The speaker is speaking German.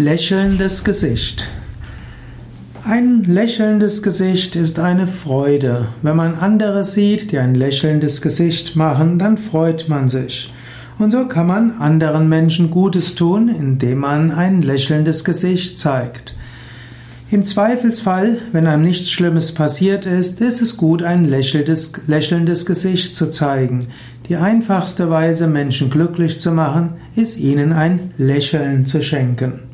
lächelndes Gesicht. Ein lächelndes Gesicht ist eine Freude. Wenn man andere sieht, die ein lächelndes Gesicht machen, dann freut man sich. Und so kann man anderen Menschen Gutes tun, indem man ein lächelndes Gesicht zeigt. Im Zweifelsfall, wenn einem nichts Schlimmes passiert ist, ist es gut, ein lächelndes, lächelndes Gesicht zu zeigen. Die einfachste Weise, Menschen glücklich zu machen, ist ihnen ein Lächeln zu schenken.